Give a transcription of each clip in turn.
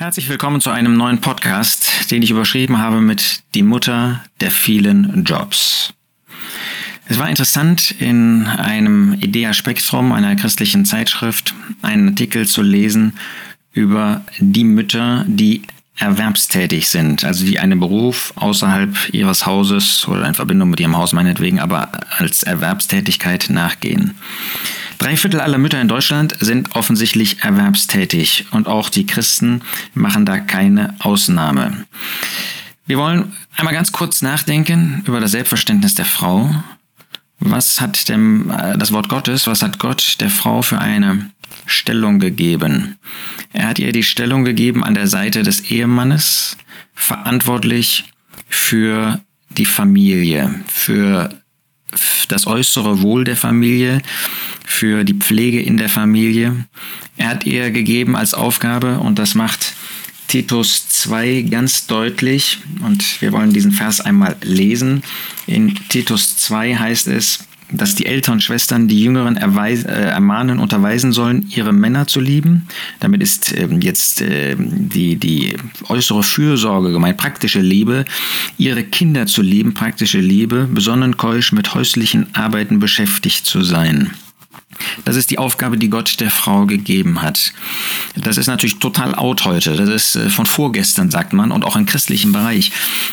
Herzlich willkommen zu einem neuen Podcast, den ich überschrieben habe mit Die Mutter der vielen Jobs. Es war interessant, in einem Idea Spektrum, einer christlichen Zeitschrift, einen Artikel zu lesen über die Mütter, die erwerbstätig sind, also die einen Beruf außerhalb ihres Hauses oder in Verbindung mit ihrem Haus meinetwegen, aber als Erwerbstätigkeit nachgehen. Drei Viertel aller Mütter in Deutschland sind offensichtlich erwerbstätig und auch die Christen machen da keine Ausnahme. Wir wollen einmal ganz kurz nachdenken über das Selbstverständnis der Frau. Was hat dem, äh, das Wort Gottes, was hat Gott der Frau für eine Stellung gegeben? Er hat ihr die Stellung gegeben an der Seite des Ehemannes, verantwortlich für die Familie, für das äußere Wohl der Familie, für die Pflege in der Familie. Er hat ihr gegeben als Aufgabe, und das macht Titus 2 ganz deutlich, und wir wollen diesen Vers einmal lesen. In Titus 2 heißt es, dass die älteren Schwestern die Jüngeren erweis, äh, ermahnen, unterweisen sollen, ihre Männer zu lieben. Damit ist äh, jetzt äh, die, die äußere Fürsorge gemeint, praktische Liebe, ihre Kinder zu lieben, praktische Liebe, besonnen keusch mit häuslichen Arbeiten beschäftigt zu sein. Das ist die Aufgabe, die Gott der Frau gegeben hat. Das ist natürlich total out heute. Das ist äh, von vorgestern, sagt man, und auch im christlichen Bereich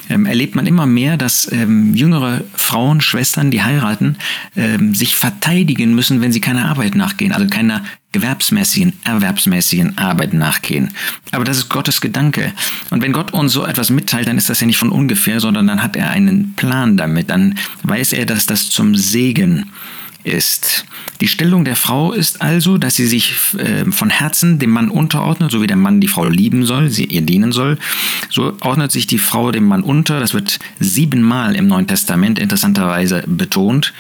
ähm, erlebt man immer mehr, dass ähm, jüngere Frauen, Schwestern, die heiraten, ähm, sich verteidigen müssen, wenn sie keiner Arbeit nachgehen, also keiner gewerbsmäßigen, erwerbsmäßigen Arbeit nachgehen. Aber das ist Gottes Gedanke. Und wenn Gott uns so etwas mitteilt, dann ist das ja nicht von ungefähr, sondern dann hat er einen Plan damit. Dann weiß er, dass das zum Segen ist ist. Die Stellung der Frau ist also, dass sie sich äh, von Herzen dem Mann unterordnet, so wie der Mann die Frau lieben soll, sie ihr dienen soll. So ordnet sich die Frau dem Mann unter. Das wird siebenmal im Neuen Testament interessanterweise betont.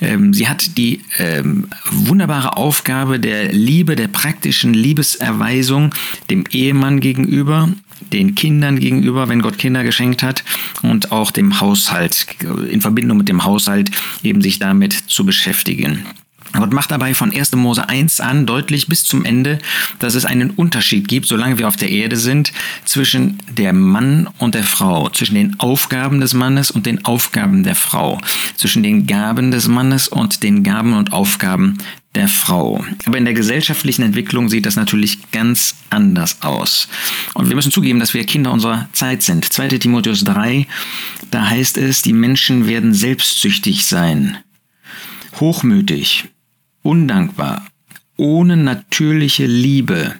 Ähm, sie hat die ähm, wunderbare Aufgabe der Liebe, der praktischen Liebeserweisung dem Ehemann gegenüber den Kindern gegenüber, wenn Gott Kinder geschenkt hat, und auch dem Haushalt, in Verbindung mit dem Haushalt eben sich damit zu beschäftigen. Gott macht dabei von 1. Mose 1 an deutlich bis zum Ende, dass es einen Unterschied gibt, solange wir auf der Erde sind, zwischen der Mann und der Frau, zwischen den Aufgaben des Mannes und den Aufgaben der Frau, zwischen den Gaben des Mannes und den Gaben und Aufgaben der Frau. Aber in der gesellschaftlichen Entwicklung sieht das natürlich ganz anders aus. Und wir müssen zugeben, dass wir Kinder unserer Zeit sind. 2. Timotheus 3, da heißt es, die Menschen werden selbstsüchtig sein, hochmütig, undankbar, ohne natürliche Liebe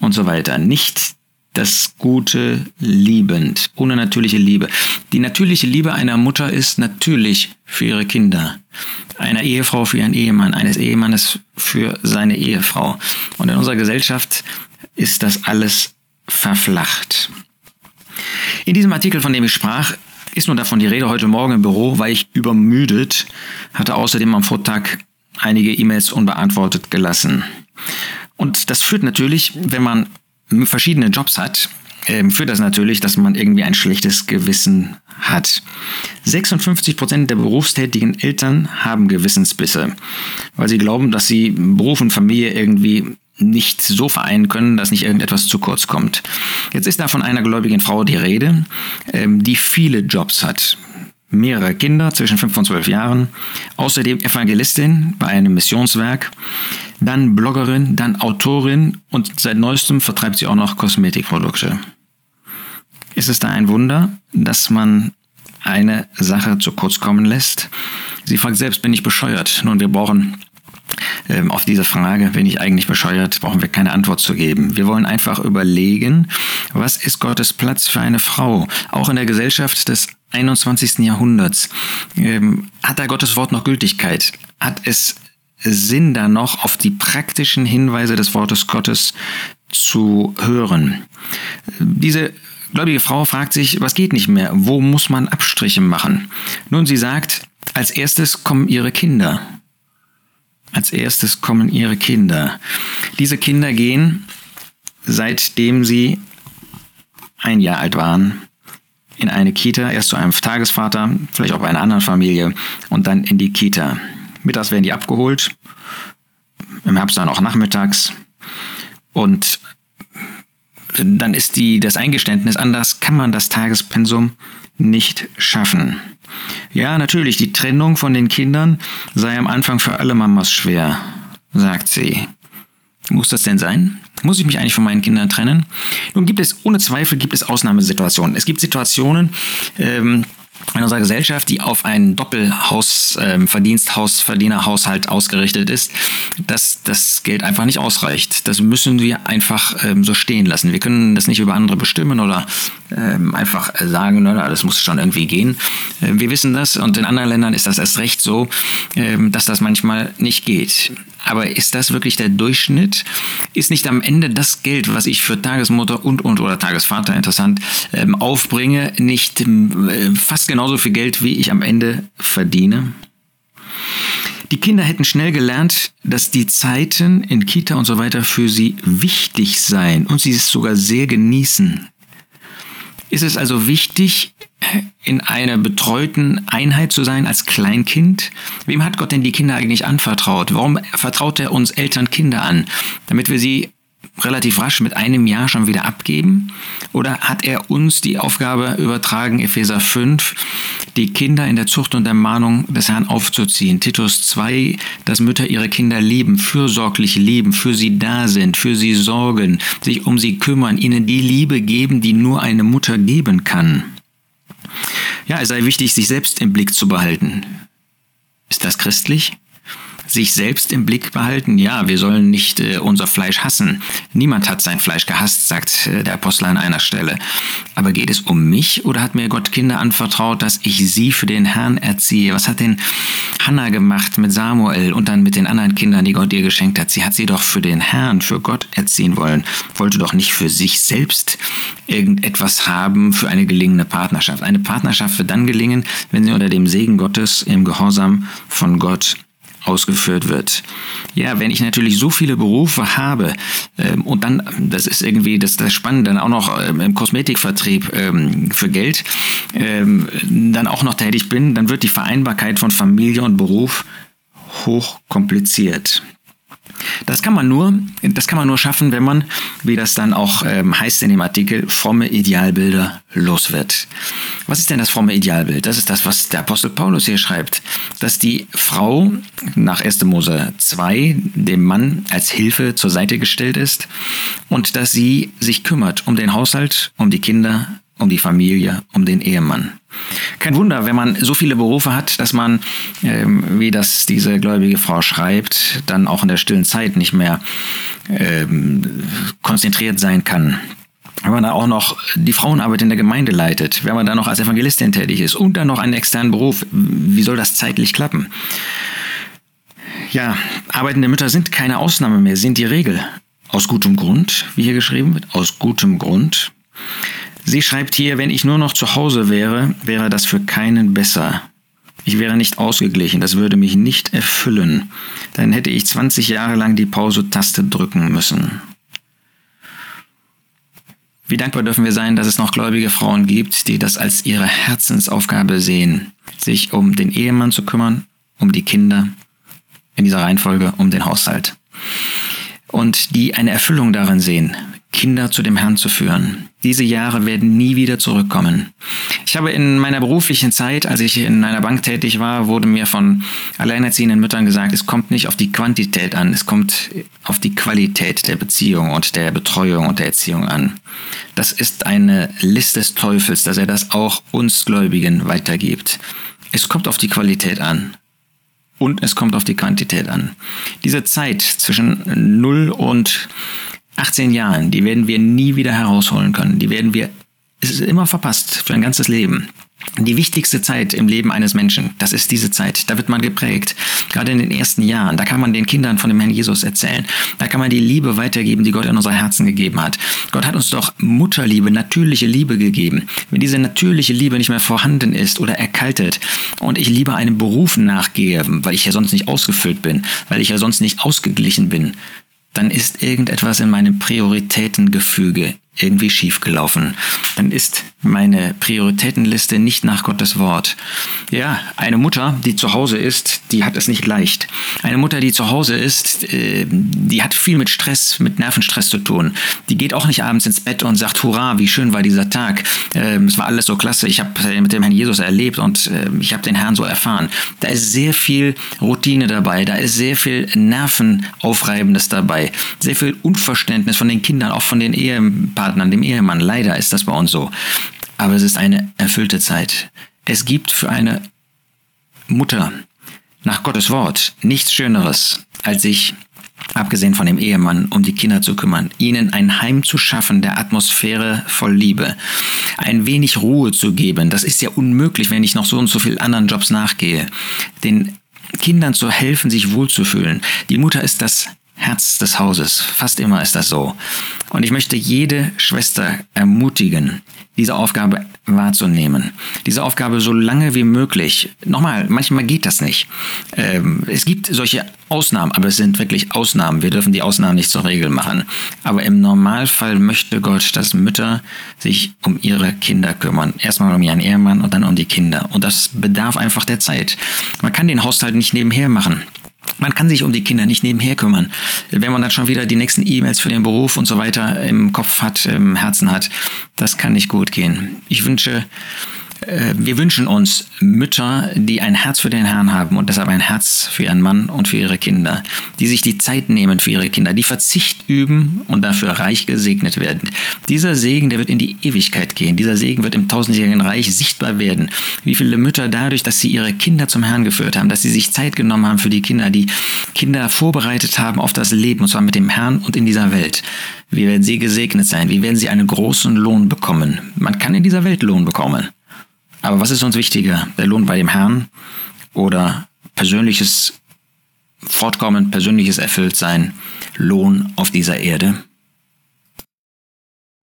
und so weiter. Nicht das Gute liebend, ohne natürliche Liebe. Die natürliche Liebe einer Mutter ist natürlich für ihre Kinder, einer Ehefrau für ihren Ehemann, eines Ehemannes für seine Ehefrau. Und in unserer Gesellschaft ist das alles verflacht. In diesem Artikel, von dem ich sprach, ist nur davon die Rede heute Morgen im Büro, weil ich übermüdet, hatte außerdem am Vortag einige E-Mails unbeantwortet gelassen. Und das führt natürlich, wenn man verschiedene Jobs hat, ähm, führt das natürlich, dass man irgendwie ein schlechtes Gewissen hat. 56 Prozent der berufstätigen Eltern haben Gewissensbisse, weil sie glauben, dass sie Beruf und Familie irgendwie nicht so vereinen können, dass nicht irgendetwas zu kurz kommt. Jetzt ist da von einer gläubigen Frau die Rede, ähm, die viele Jobs hat mehrere Kinder zwischen 5 und 12 Jahren, außerdem Evangelistin bei einem Missionswerk, dann Bloggerin, dann Autorin und seit neuestem vertreibt sie auch noch Kosmetikprodukte. Ist es da ein Wunder, dass man eine Sache zu kurz kommen lässt? Sie fragt selbst, bin ich bescheuert? Nun, wir brauchen ähm, auf diese Frage, bin ich eigentlich bescheuert, brauchen wir keine Antwort zu geben. Wir wollen einfach überlegen, was ist Gottes Platz für eine Frau? Auch in der Gesellschaft des 21. Jahrhunderts. Ähm, hat da Gottes Wort noch Gültigkeit? Hat es Sinn, da noch auf die praktischen Hinweise des Wortes Gottes zu hören? Diese gläubige Frau fragt sich, was geht nicht mehr? Wo muss man Abstriche machen? Nun, sie sagt, als erstes kommen ihre Kinder. Als erstes kommen ihre Kinder. Diese Kinder gehen, seitdem sie ein Jahr alt waren, in eine Kita, erst zu einem Tagesvater, vielleicht auch bei einer anderen Familie und dann in die Kita. Mittags werden die abgeholt, im Herbst dann auch nachmittags und dann ist die, das Eingeständnis, anders kann man das Tagespensum nicht schaffen. Ja, natürlich, die Trennung von den Kindern sei am Anfang für alle Mamas schwer, sagt sie. Muss das denn sein? Muss ich mich eigentlich von meinen Kindern trennen? Nun gibt es, ohne Zweifel gibt es Ausnahmesituationen. Es gibt Situationen, ähm, in unserer Gesellschaft, die auf einen Doppelhausverdiensthausverdienerhaushalt ähm, ausgerichtet ist, dass das Geld einfach nicht ausreicht. Das müssen wir einfach ähm, so stehen lassen. Wir können das nicht über andere bestimmen oder ähm, einfach sagen, na, das muss schon irgendwie gehen. Ähm, wir wissen das und in anderen Ländern ist das erst recht so, ähm, dass das manchmal nicht geht. Aber ist das wirklich der Durchschnitt? Ist nicht am Ende das Geld, was ich für Tagesmutter und und oder Tagesvater interessant ähm, aufbringe, nicht äh, fast genauso viel Geld, wie ich am Ende verdiene? Die Kinder hätten schnell gelernt, dass die Zeiten in Kita und so weiter für sie wichtig seien und sie es sogar sehr genießen. Ist es also wichtig, in einer betreuten Einheit zu sein als Kleinkind? Wem hat Gott denn die Kinder eigentlich anvertraut? Warum vertraut er uns Eltern Kinder an? Damit wir sie relativ rasch mit einem Jahr schon wieder abgeben? Oder hat er uns die Aufgabe übertragen, Epheser 5, die Kinder in der Zucht und Ermahnung des Herrn aufzuziehen? Titus 2, dass Mütter ihre Kinder lieben, fürsorglich lieben, für sie da sind, für sie sorgen, sich um sie kümmern, ihnen die Liebe geben, die nur eine Mutter geben kann. Ja, es sei wichtig, sich selbst im Blick zu behalten. Ist das christlich? Sich selbst im Blick behalten. Ja, wir sollen nicht äh, unser Fleisch hassen. Niemand hat sein Fleisch gehasst, sagt äh, der Apostel an einer Stelle. Aber geht es um mich oder hat mir Gott Kinder anvertraut, dass ich sie für den Herrn erziehe? Was hat denn Hannah gemacht mit Samuel und dann mit den anderen Kindern, die Gott ihr geschenkt hat? Sie hat sie doch für den Herrn, für Gott erziehen wollen, wollte doch nicht für sich selbst irgendetwas haben für eine gelingende Partnerschaft. Eine Partnerschaft wird dann gelingen, wenn sie unter dem Segen Gottes im Gehorsam von Gott ausgeführt wird. Ja, wenn ich natürlich so viele Berufe habe ähm, und dann, das ist irgendwie das, das Spannende, dann auch noch ähm, im Kosmetikvertrieb ähm, für Geld ähm, dann auch noch tätig bin, dann wird die Vereinbarkeit von Familie und Beruf hoch kompliziert. Das kann man nur, das kann man nur schaffen, wenn man, wie das dann auch ähm, heißt in dem Artikel, fromme Idealbilder los wird. Was ist denn das fromme Idealbild? Das ist das, was der Apostel Paulus hier schreibt, dass die Frau nach 1. Mose 2 dem Mann als Hilfe zur Seite gestellt ist und dass sie sich kümmert um den Haushalt, um die Kinder, um die Familie, um den Ehemann. Kein Wunder, wenn man so viele Berufe hat, dass man, ähm, wie das diese gläubige Frau schreibt, dann auch in der stillen Zeit nicht mehr ähm, konzentriert sein kann. Wenn man da auch noch die Frauenarbeit in der Gemeinde leitet, wenn man da noch als Evangelistin tätig ist und dann noch einen externen Beruf, wie soll das zeitlich klappen? Ja, arbeitende Mütter sind keine Ausnahme mehr, sind die Regel. Aus gutem Grund, wie hier geschrieben wird, aus gutem Grund. Sie schreibt hier, wenn ich nur noch zu Hause wäre, wäre das für keinen besser. Ich wäre nicht ausgeglichen, das würde mich nicht erfüllen. Dann hätte ich 20 Jahre lang die Pause-Taste drücken müssen. Wie dankbar dürfen wir sein, dass es noch gläubige Frauen gibt, die das als ihre Herzensaufgabe sehen, sich um den Ehemann zu kümmern, um die Kinder, in dieser Reihenfolge um den Haushalt. Und die eine Erfüllung darin sehen, Kinder zu dem Herrn zu führen. Diese Jahre werden nie wieder zurückkommen. Ich habe in meiner beruflichen Zeit, als ich in einer Bank tätig war, wurde mir von alleinerziehenden Müttern gesagt, es kommt nicht auf die Quantität an, es kommt auf die Qualität der Beziehung und der Betreuung und der Erziehung an. Das ist eine List des Teufels, dass er das auch uns Gläubigen weitergibt. Es kommt auf die Qualität an und es kommt auf die Quantität an. Diese Zeit zwischen 0 und 18 Jahren, die werden wir nie wieder herausholen können. Die werden wir, es ist immer verpasst für ein ganzes Leben. Die wichtigste Zeit im Leben eines Menschen, das ist diese Zeit. Da wird man geprägt. Gerade in den ersten Jahren. Da kann man den Kindern von dem Herrn Jesus erzählen. Da kann man die Liebe weitergeben, die Gott in unser Herzen gegeben hat. Gott hat uns doch Mutterliebe, natürliche Liebe gegeben. Wenn diese natürliche Liebe nicht mehr vorhanden ist oder erkaltet und ich lieber einem Beruf nachgehe, weil ich ja sonst nicht ausgefüllt bin, weil ich ja sonst nicht ausgeglichen bin, dann ist irgendetwas in meinem Prioritätengefüge irgendwie schiefgelaufen. Dann ist meine Prioritätenliste nicht nach Gottes Wort. Ja, eine Mutter, die zu Hause ist, die hat es nicht leicht. Eine Mutter, die zu Hause ist, äh, die hat viel mit Stress, mit Nervenstress zu tun. Die geht auch nicht abends ins Bett und sagt, hurra, wie schön war dieser Tag. Ähm, es war alles so klasse. Ich habe mit dem Herrn Jesus erlebt und äh, ich habe den Herrn so erfahren. Da ist sehr viel Routine dabei. Da ist sehr viel Nervenaufreibendes dabei. Sehr viel Unverständnis von den Kindern, auch von den Ehepartnern, dem Ehemann. Leider ist das bei uns so aber es ist eine erfüllte Zeit. Es gibt für eine Mutter nach Gottes Wort nichts Schöneres, als sich, abgesehen von dem Ehemann, um die Kinder zu kümmern, ihnen ein Heim zu schaffen der Atmosphäre voll Liebe, ein wenig Ruhe zu geben. Das ist ja unmöglich, wenn ich noch so und so viel anderen Jobs nachgehe. Den Kindern zu helfen, sich wohlzufühlen. Die Mutter ist das Herz des Hauses. Fast immer ist das so. Und ich möchte jede Schwester ermutigen, diese Aufgabe wahrzunehmen. Diese Aufgabe so lange wie möglich. Nochmal, manchmal geht das nicht. Ähm, es gibt solche Ausnahmen, aber es sind wirklich Ausnahmen. Wir dürfen die Ausnahmen nicht zur Regel machen. Aber im Normalfall möchte Gott, dass Mütter sich um ihre Kinder kümmern. Erstmal um ihren Ehemann und dann um die Kinder. Und das bedarf einfach der Zeit. Man kann den Haushalt nicht nebenher machen. Man kann sich um die Kinder nicht nebenher kümmern. Wenn man dann schon wieder die nächsten E-Mails für den Beruf und so weiter im Kopf hat, im Herzen hat, das kann nicht gut gehen. Ich wünsche wir wünschen uns Mütter, die ein Herz für den Herrn haben und deshalb ein Herz für ihren Mann und für ihre Kinder, die sich die Zeit nehmen für ihre Kinder, die Verzicht üben und dafür reich gesegnet werden. Dieser Segen, der wird in die Ewigkeit gehen. Dieser Segen wird im tausendjährigen Reich sichtbar werden. Wie viele Mütter dadurch, dass sie ihre Kinder zum Herrn geführt haben, dass sie sich Zeit genommen haben für die Kinder, die Kinder vorbereitet haben auf das Leben, und zwar mit dem Herrn und in dieser Welt. Wie werden sie gesegnet sein? Wie werden sie einen großen Lohn bekommen? Man kann in dieser Welt Lohn bekommen. Aber was ist uns wichtiger? Der Lohn bei dem Herrn oder persönliches Fortkommen, persönliches Erfülltsein, Lohn auf dieser Erde?